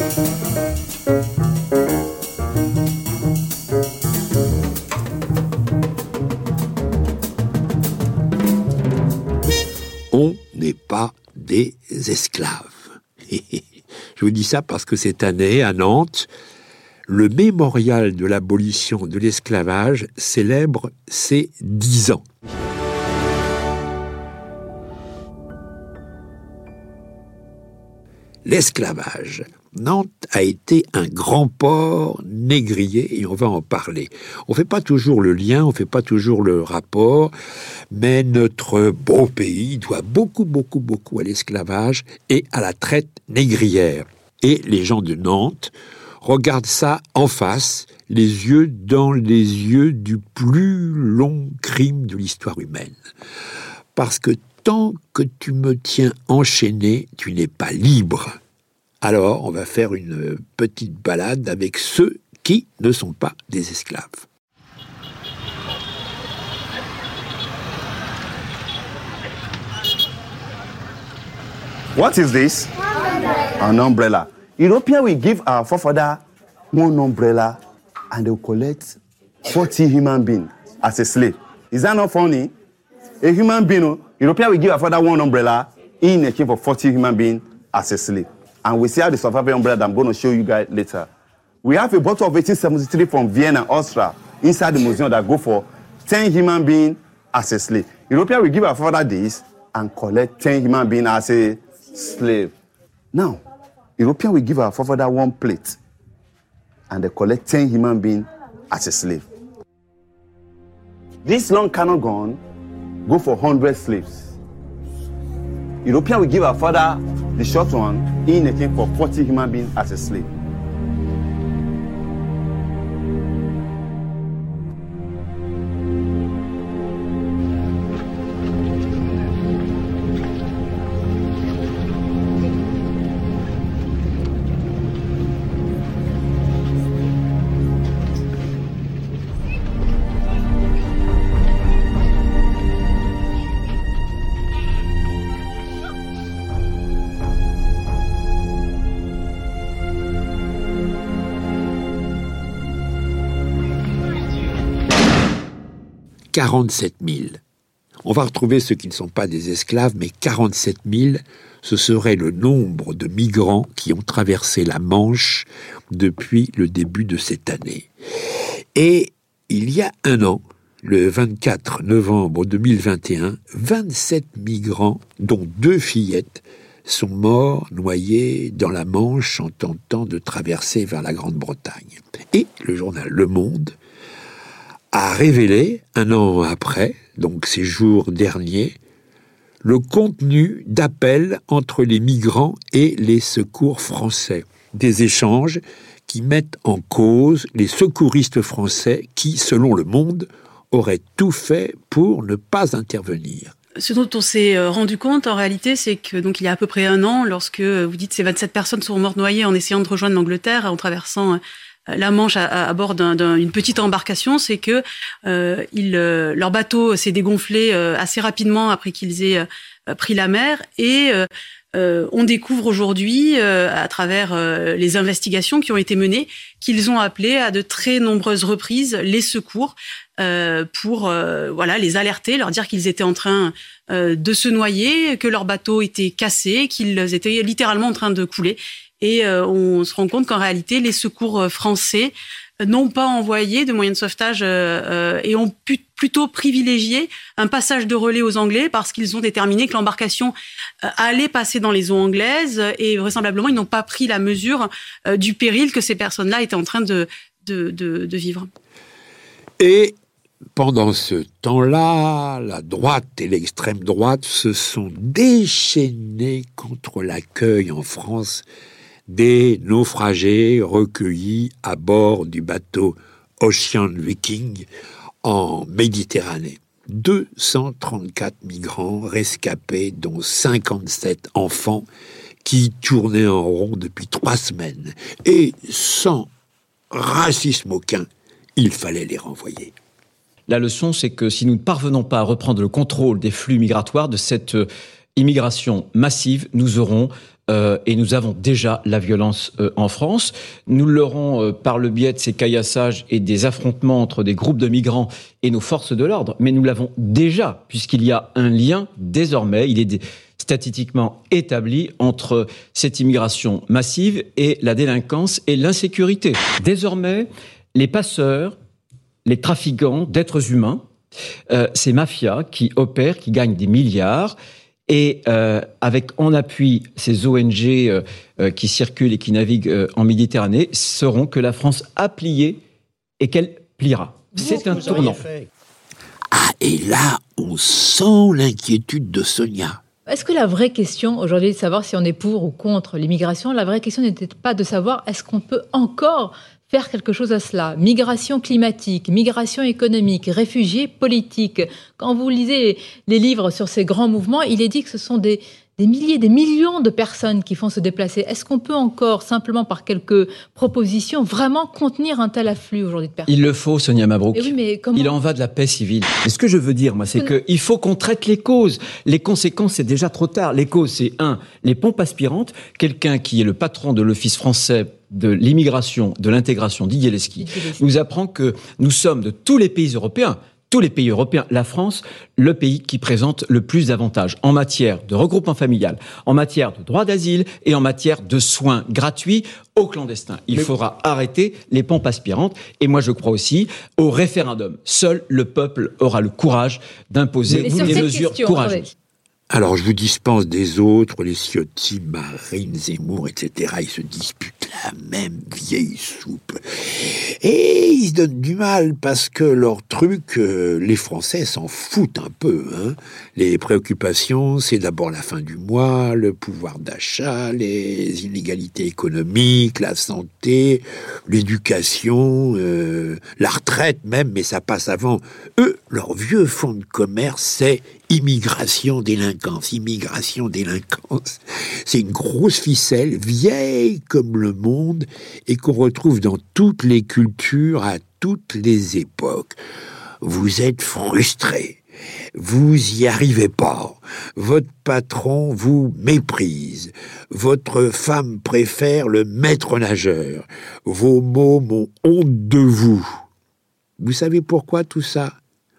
On n'est pas des esclaves. Je vous dis ça parce que cette année, à Nantes, le mémorial de l'abolition de l'esclavage célèbre ses dix ans. L'esclavage. Nantes a été un grand port négrier et on va en parler. On ne fait pas toujours le lien, on ne fait pas toujours le rapport, mais notre beau pays doit beaucoup, beaucoup, beaucoup à l'esclavage et à la traite négrière. Et les gens de Nantes regardent ça en face, les yeux dans les yeux du plus long crime de l'histoire humaine. Parce que tant que tu me tiens enchaîné, tu n'es pas libre. Alors, on va faire une petite balade avec ceux qui ne sont pas des esclaves. What is this? An umbrella. European will give our forefather one umbrella and they will collect 40 human beings as a slave. Is that not funny? A human being, oh, European will give our father one umbrella in exchange for 40 human beings as a slave. And we see how the survival umbrella that I'm going to show you guys later. We have a bottle of 1873 from Vienna, Austria, inside the museum that go for 10 human beings as a slave. European will give our father this and collect 10 human beings as a slave. Now, European will give our forefather one plate and they collect 10 human beings as a slave. This long cannon gun go for 100 slaves. European will give our father the short one in exchange for 40 human beings as a slave. « 47 000. On va retrouver ceux qui ne sont pas des esclaves, mais 47 000, ce serait le nombre de migrants qui ont traversé la Manche depuis le début de cette année. Et il y a un an, le 24 novembre 2021, 27 migrants, dont deux fillettes, sont morts noyés dans la Manche en tentant de traverser vers la Grande-Bretagne. Et le journal Le Monde a révélé, un an après, donc ces jours derniers, le contenu d'appels entre les migrants et les secours français. Des échanges qui mettent en cause les secouristes français qui, selon le monde, auraient tout fait pour ne pas intervenir. Ce dont on s'est euh, rendu compte en réalité, c'est que donc il y a à peu près un an, lorsque vous dites ces 27 personnes sont mortes noyées en essayant de rejoindre l'Angleterre en traversant euh, la Manche à, bord d'une petite embarcation, c'est que euh, euh, leur bateau s'est dégonflé euh, assez rapidement après qu'ils aient pris la mer et on découvre aujourd'hui, à travers les investigations qui ont été menées, qu'ils ont appelé à de très nombreuses reprises les secours pour voilà les alerter, leur dire qu'ils étaient en train de se noyer, que leur bateau était cassé, qu'ils étaient littéralement en train de couler et euh, on se rend compte qu'en réalité, les secours euh, français n'ont pas envoyé de moyens de sauvetage euh, et ont plutôt privilégié un passage de relais aux Anglais parce qu'ils ont déterminé que l'embarcation allait passer dans les eaux anglaises et vraisemblablement ils n'ont pas pris la mesure du péril que ces personnes-là étaient en train de, de, vivre. Et pendant ce temps-là, la droite et l'extrême droite se sont déchaînés contre l'accueil en France des naufragés recueillis à bord du bateau Ocean Viking en Méditerranée. 234 migrants rescapés, dont 57 enfants, qui tournaient en rond depuis trois semaines. Et sans racisme aucun, il fallait les renvoyer. La leçon, c'est que si nous ne parvenons pas à reprendre le contrôle des flux migratoires de cette euh, immigration massive, nous aurons euh, et nous avons déjà la violence euh, en France. Nous l'aurons euh, par le biais de ces caillassages et des affrontements entre des groupes de migrants et nos forces de l'ordre, mais nous l'avons déjà, puisqu'il y a un lien désormais, il est statistiquement établi entre cette immigration massive et la délinquance et l'insécurité. Désormais, les passeurs, les trafiquants d'êtres humains, ces mafias qui opèrent, qui gagnent des milliards, et euh, avec en appui ces ONG euh, euh, qui circulent et qui naviguent en Méditerranée, sauront que la France a plié et qu'elle pliera. C'est un tournant. Ah, et là, on sent l'inquiétude de Sonia. Est-ce que la vraie question aujourd'hui de savoir si on est pour ou contre l'immigration, la vraie question n'était pas de savoir est-ce qu'on peut encore faire quelque chose à cela. Migration climatique, migration économique, réfugiés politiques. Quand vous lisez les livres sur ces grands mouvements, il est dit que ce sont des, des milliers, des millions de personnes qui font se déplacer. Est-ce qu'on peut encore, simplement par quelques propositions, vraiment contenir un tel afflux aujourd'hui de personnes Il le faut, Sonia Mabrouk. Il en va de la paix civile. Et ce que je veux dire, moi, c'est qu'il faut qu'on traite les causes. Les conséquences, c'est déjà trop tard. Les causes, c'est un, les pompes aspirantes. Quelqu'un qui est le patron de l'Office français de l'immigration, de l'intégration, Didier Leski, nous apprend que nous sommes de tous les pays européens, tous les pays européens, la France, le pays qui présente le plus d'avantages en matière de regroupement familial, en matière de droit d'asile et en matière de soins gratuits aux clandestins. Il faudra arrêter les pompes aspirantes et moi je crois aussi au référendum. Seul le peuple aura le courage d'imposer des mesures courageuses. Alors je vous dispense des autres, les Ciotti, Marine, Zemmour, etc. Ils se disputent la même vieille soupe. Et ils se donnent du mal parce que leur truc, euh, les Français s'en foutent un peu. Hein. Les préoccupations, c'est d'abord la fin du mois, le pouvoir d'achat, les inégalités économiques, la santé, l'éducation, euh, la retraite même, mais ça passe avant. Eux, leur vieux fonds de commerce, c'est immigration, délinquance, immigration, délinquance. C'est une grosse ficelle, vieille comme le monde, et qu'on retrouve dans toutes les cultures, à toutes les époques. Vous êtes frustré. Vous y arrivez pas. Votre patron vous méprise. Votre femme préfère le maître nageur. Vos mots m'ont honte de vous. Vous savez pourquoi tout ça?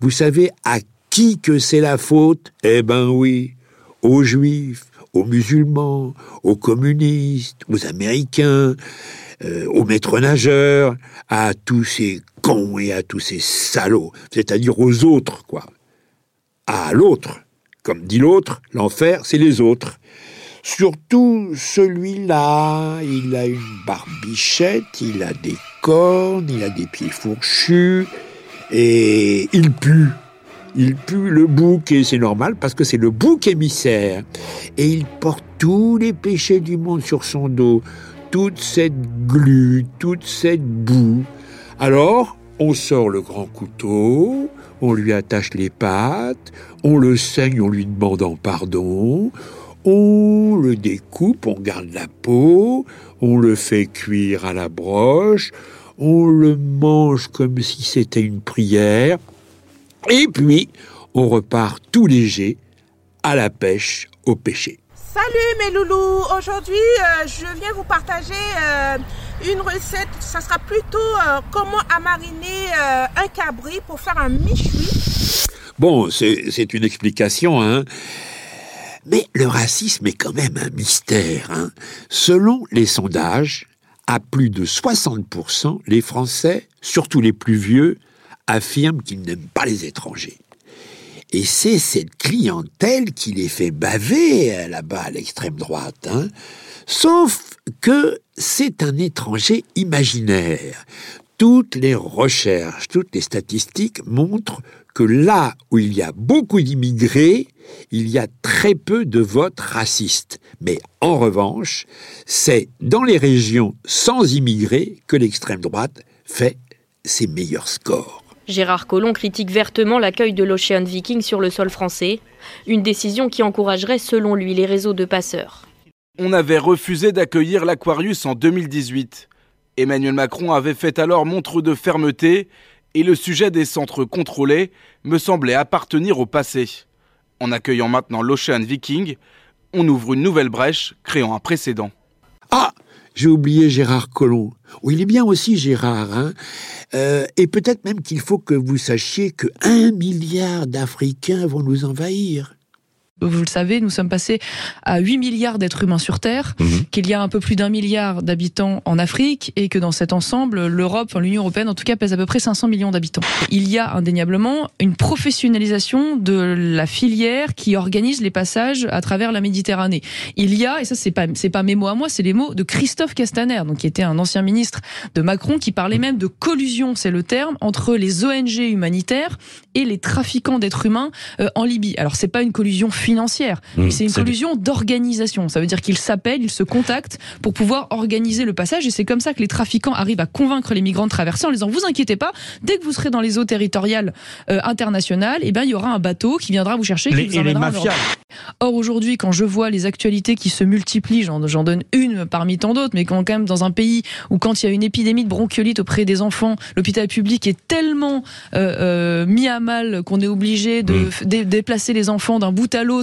Vous savez à qui que c'est la faute? Eh ben oui, aux juifs, aux musulmans, aux communistes, aux américains, euh, aux maîtres nageurs, à tous ces cons et à tous ces salauds, c'est-à-dire aux autres, quoi. À l'autre. Comme dit l'autre, l'enfer, c'est les autres. Surtout celui-là, il a une barbichette, il a des cornes, il a des pieds fourchus, et il pue. Il pue le bouc et c'est normal parce que c'est le bouc émissaire. Et il porte tous les péchés du monde sur son dos, toute cette glu, toute cette boue. Alors, on sort le grand couteau, on lui attache les pattes, on le saigne en lui demandant pardon, on le découpe, on garde la peau, on le fait cuire à la broche, on le mange comme si c'était une prière, et puis, on repart tout léger à la pêche au pêcher. Salut mes loulous, aujourd'hui euh, je viens vous partager euh, une recette, ça sera plutôt euh, comment amariner un cabri pour faire un michoui. Bon, c'est une explication, hein. Mais le racisme est quand même un mystère. Hein. Selon les sondages, à plus de 60%, les Français, surtout les plus vieux, affirme qu'il n'aime pas les étrangers. Et c'est cette clientèle qui les fait baver euh, là-bas à l'extrême droite. Hein. Sauf que c'est un étranger imaginaire. Toutes les recherches, toutes les statistiques montrent que là où il y a beaucoup d'immigrés, il y a très peu de votes racistes. Mais en revanche, c'est dans les régions sans immigrés que l'extrême droite fait ses meilleurs scores. Gérard Collomb critique vertement l'accueil de l'Ocean Viking sur le sol français, une décision qui encouragerait selon lui les réseaux de passeurs. On avait refusé d'accueillir l'Aquarius en 2018. Emmanuel Macron avait fait alors montre de fermeté et le sujet des centres contrôlés me semblait appartenir au passé. En accueillant maintenant l'Ocean Viking, on ouvre une nouvelle brèche, créant un précédent. Ah j'ai oublié Gérard Collomb. Oui, il est bien aussi Gérard. Hein euh, et peut-être même qu'il faut que vous sachiez que un milliard d'Africains vont nous envahir vous le savez, nous sommes passés à 8 milliards d'êtres humains sur Terre, mhm. qu'il y a un peu plus d'un milliard d'habitants en Afrique et que dans cet ensemble, l'Europe, enfin, l'Union européenne en tout cas, pèse à peu près 500 millions d'habitants. Il y a indéniablement une professionnalisation de la filière qui organise les passages à travers la Méditerranée. Il y a, et ça c'est pas c'est pas mes mots à moi, c'est les mots de Christophe Castaner, donc qui était un ancien ministre de Macron, qui parlait même de collusion, c'est le terme, entre les ONG humanitaires et les trafiquants d'êtres humains euh, en Libye. Alors c'est pas une collusion financière, mmh, c'est une collusion d'organisation. Ça veut dire qu'ils s'appellent, ils se contactent pour pouvoir organiser le passage et c'est comme ça que les trafiquants arrivent à convaincre les migrants de traverser en les disant vous inquiétez pas, dès que vous serez dans les eaux territoriales euh, internationales, eh ben il y aura un bateau qui viendra vous chercher, qui vous et les mafias. Or aujourd'hui, quand je vois les actualités qui se multiplient, j'en donne une parmi tant d'autres, mais quand quand même dans un pays où quand il y a une épidémie de bronchiolite auprès des enfants, l'hôpital public est tellement euh, euh, mis à mal qu'on est obligé de mmh. déplacer les enfants d'un bout à l'autre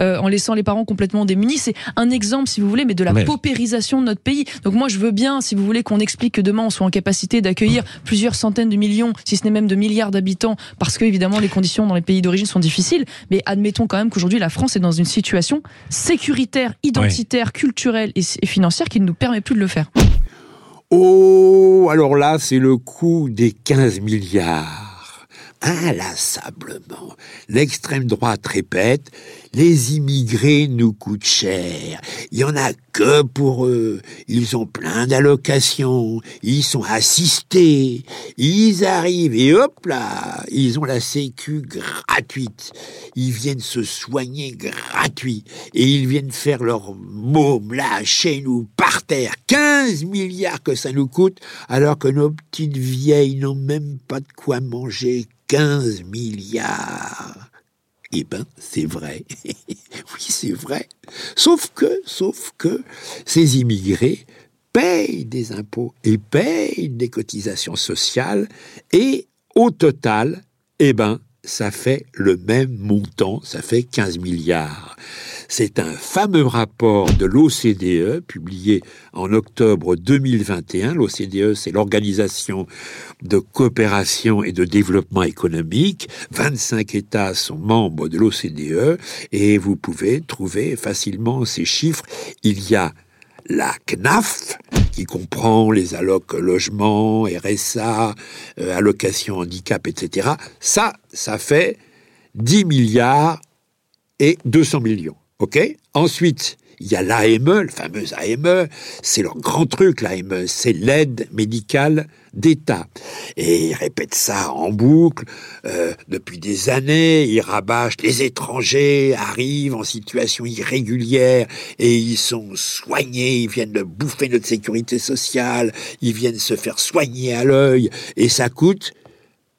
euh, en laissant les parents complètement démunis. C'est un exemple, si vous voulez, mais de la paupérisation de notre pays. Donc moi, je veux bien, si vous voulez, qu'on explique que demain on soit en capacité d'accueillir plusieurs centaines de millions, si ce n'est même de milliards d'habitants, parce que évidemment les conditions dans les pays d'origine sont difficiles. Mais admettons quand même qu'aujourd'hui la France est dans une situation sécuritaire, identitaire, culturelle et financière qui ne nous permet plus de le faire. Oh, alors là, c'est le coût des 15 milliards inlassablement. L'extrême droite répète les immigrés nous coûtent cher. Il y en a que pour eux. Ils ont plein d'allocations. Ils sont assistés. Ils arrivent et hop là, ils ont la sécu gratuite. Ils viennent se soigner gratuit. Et ils viennent faire leur môme là, chez nous, par terre. 15 milliards que ça nous coûte, alors que nos petites vieilles n'ont même pas de quoi manger. 15 milliards. Eh ben, c'est vrai. oui, c'est vrai. Sauf que, sauf que, ces immigrés payent des impôts et payent des cotisations sociales et, au total, eh ben, ça fait le même montant, ça fait 15 milliards. C'est un fameux rapport de l'OCDE publié en octobre 2021. L'OCDE, c'est l'organisation de coopération et de développement économique. 25 États sont membres de l'OCDE et vous pouvez trouver facilement ces chiffres. Il y a la CNAF, qui comprend les allocs logement, RSA, euh, allocation handicap, etc. Ça, ça fait 10 milliards et 200 millions. OK. Ensuite, il y a l'AME, le fameux AME, c'est leur grand truc, l'AME, c'est l'aide médicale d'État. Et ils répètent ça en boucle euh, depuis des années, ils rabâchent, les étrangers arrivent en situation irrégulière et ils sont soignés, ils viennent de bouffer notre sécurité sociale, ils viennent se faire soigner à l'œil, et ça coûte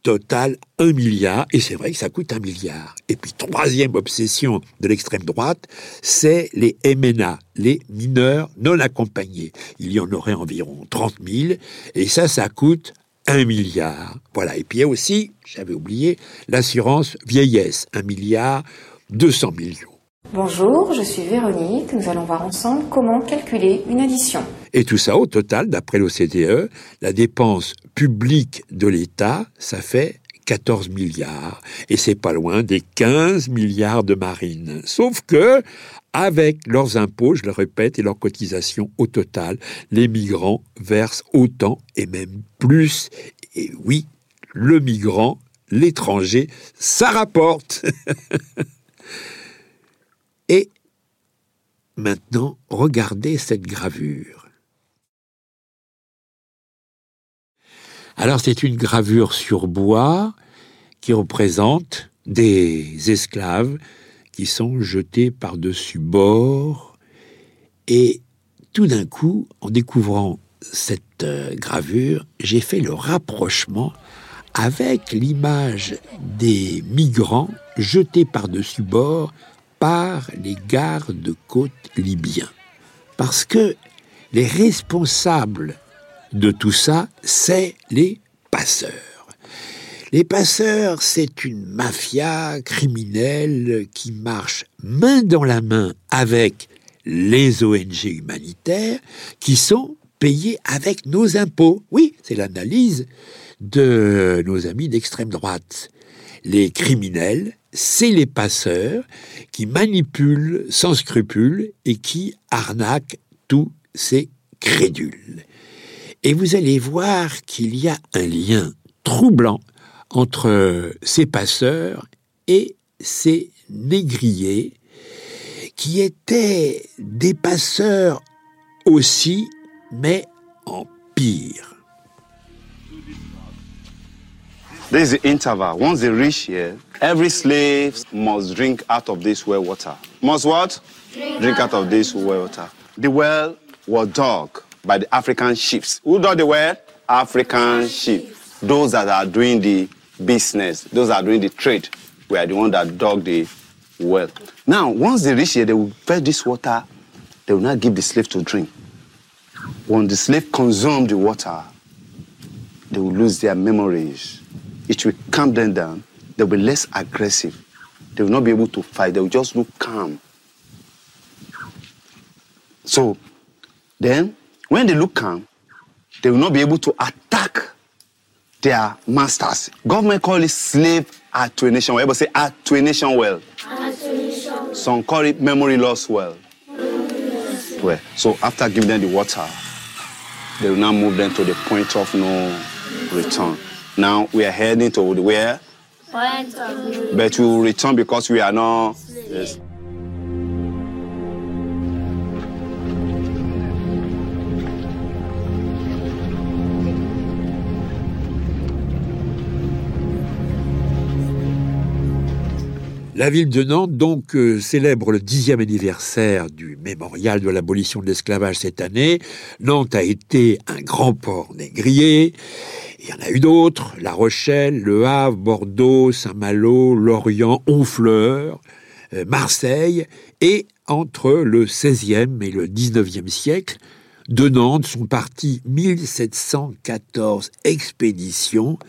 total un milliard, et c'est vrai que ça coûte un milliard. Et puis troisième obsession de l'extrême droite, c'est les MNA, les mineurs non accompagnés. Il y en aurait environ 30 000, et ça, ça coûte un milliard. Voilà. Et puis il y a aussi, j'avais oublié, l'assurance vieillesse, un milliard 200 millions. Bonjour, je suis Véronique. Nous allons voir ensemble comment calculer une addition. Et tout ça, au total, d'après l'OCDE, la dépense publique de l'État, ça fait 14 milliards. Et c'est pas loin des 15 milliards de marine. Sauf que, avec leurs impôts, je le répète, et leurs cotisations au total, les migrants versent autant et même plus. Et oui, le migrant, l'étranger, ça rapporte. Et maintenant, regardez cette gravure. Alors c'est une gravure sur bois qui représente des esclaves qui sont jetés par-dessus bord. Et tout d'un coup, en découvrant cette euh, gravure, j'ai fait le rapprochement avec l'image des migrants jetés par-dessus bord par les gardes-côtes libyens. Parce que les responsables de tout ça, c'est les passeurs. Les passeurs, c'est une mafia criminelle qui marche main dans la main avec les ONG humanitaires qui sont payées avec nos impôts. Oui, c'est l'analyse de nos amis d'extrême droite. Les criminels, c'est les passeurs qui manipulent sans scrupule et qui arnaquent tous ces crédules. Et vous allez voir qu'il y a un lien troublant entre ces passeurs et ces négriers qui étaient des passeurs aussi, mais en pire. There's the interval. Once they reach here, every slave must drink out of this well water. Must what? Drink, drink out of this well water. The well was dug by the African chiefs. Who dug the well? African chiefs. Those that are doing the business, those that are doing the trade, were the ones that dug the well. Now, once they reach here, they will fetch this water. They will not give the slave to drink. When the slave consume the water, they will lose their memories it will calm them down. They'll be less aggressive. They will not be able to fight. They will just look calm. So then, when they look calm, they will not be able to attack their masters. Government call it slave attenuation. Everybody say attenuation well. Attenuation. Some call it memory loss well. well. So after giving them the water, they will now move them to the point of no return. Now we are heading to where? But we will return because we are not. Yes. La ville de Nantes, donc, euh, célèbre le dixième anniversaire du mémorial de l'abolition de l'esclavage cette année. Nantes a été un grand port négrier. Il y en a eu d'autres, La Rochelle, Le Havre, Bordeaux, Saint-Malo, Lorient, Honfleur, euh, Marseille, et entre le XVIe et le XIXe siècle, de Nantes sont partis 1714 expéditions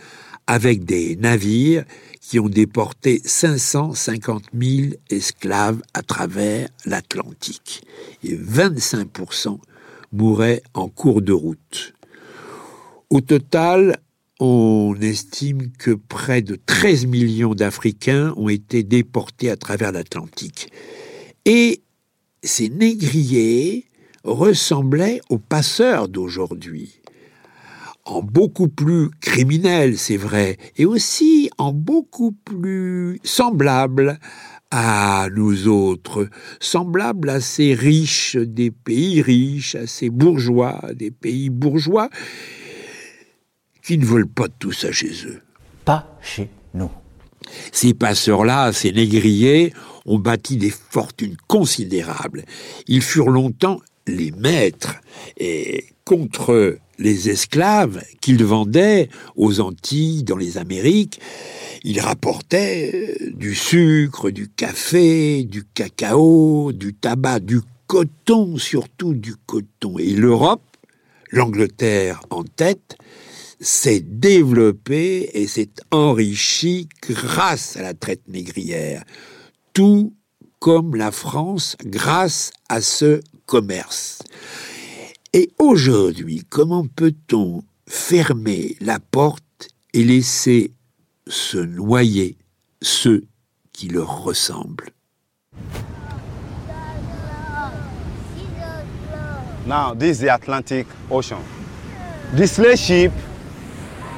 avec des navires qui ont déporté 550 000 esclaves à travers l'Atlantique. Et 25% mouraient en cours de route. Au total, on estime que près de 13 millions d'Africains ont été déportés à travers l'Atlantique. Et ces négriers ressemblaient aux passeurs d'aujourd'hui en beaucoup plus criminel, c'est vrai, et aussi en beaucoup plus semblable à nous autres, semblable à ces riches des pays riches, à ces bourgeois des pays bourgeois, qui ne veulent pas de tout ça chez eux. Pas chez nous. Ces passeurs-là, ces négriers, ont bâti des fortunes considérables. Ils furent longtemps les maîtres et contre les esclaves qu'ils vendaient aux Antilles, dans les Amériques, ils rapportaient euh, du sucre, du café, du cacao, du tabac, du coton, surtout du coton. Et l'Europe, l'Angleterre en tête, s'est développée et s'est enrichie grâce à la traite négrière. Tout comme la France grâce à ce commerce. Et aujourd'hui, comment peut-on fermer la porte et laisser se noyer ceux qui leur ressemblent? Now, this is the Atlantic Ocean. The slave ship,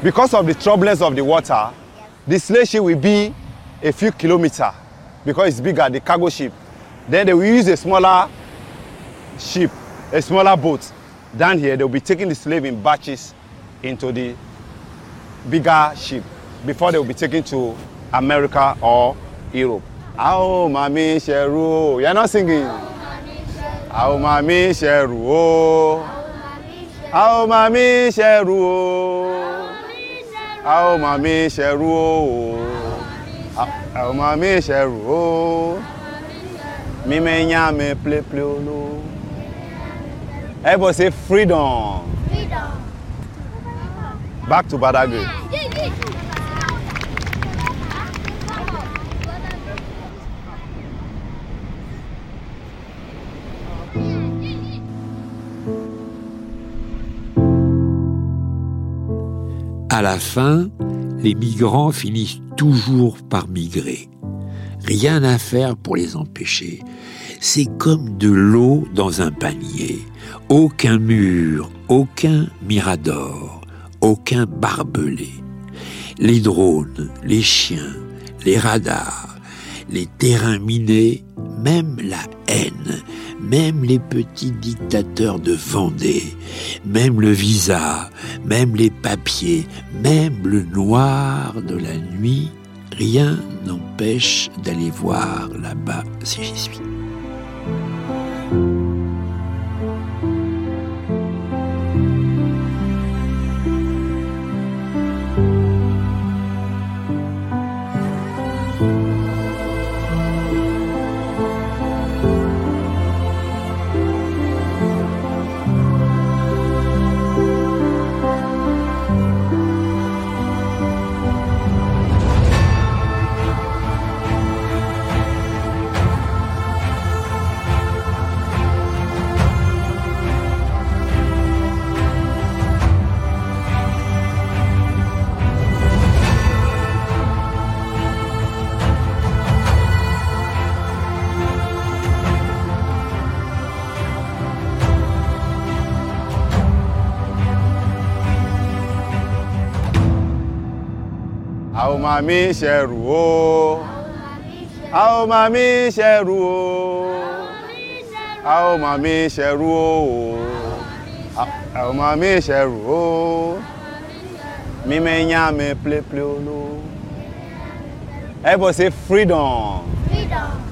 because of the troubles of the water, the slave ship will be a few kilometers because it's bigger, the cargo ship. Then they will use a smaller ship, a smaller boat down here, they'll be taking the slave in batches into the bigger ship before they'll be taken to America or Europe. Ao mami sheru, you're not singing. Ao mami sheru. Ao mami sheru. Ao mami sheru. Ao mami sheru. Mi me nyame ple ple olo. Everybody say freedom. Freedom. Back to Badagry. À la fin, les migrants finissent toujours par migrer. Rien à faire pour les empêcher. C'est comme de l'eau dans un panier. Aucun mur, aucun mirador, aucun barbelé. Les drones, les chiens, les radars, les terrains minés, même la haine, même les petits dictateurs de Vendée, même le visa, même les papiers, même le noir de la nuit, rien n'empêche d'aller voir là-bas si j'y suis. A ò máa mi ṣẹrù o a ò máa mi ṣẹrù o a ò máa mi ṣẹrù o a máa mi ṣẹrù o mímẹ́yà mi pléplé olú. Everybody say freedom. Freedom.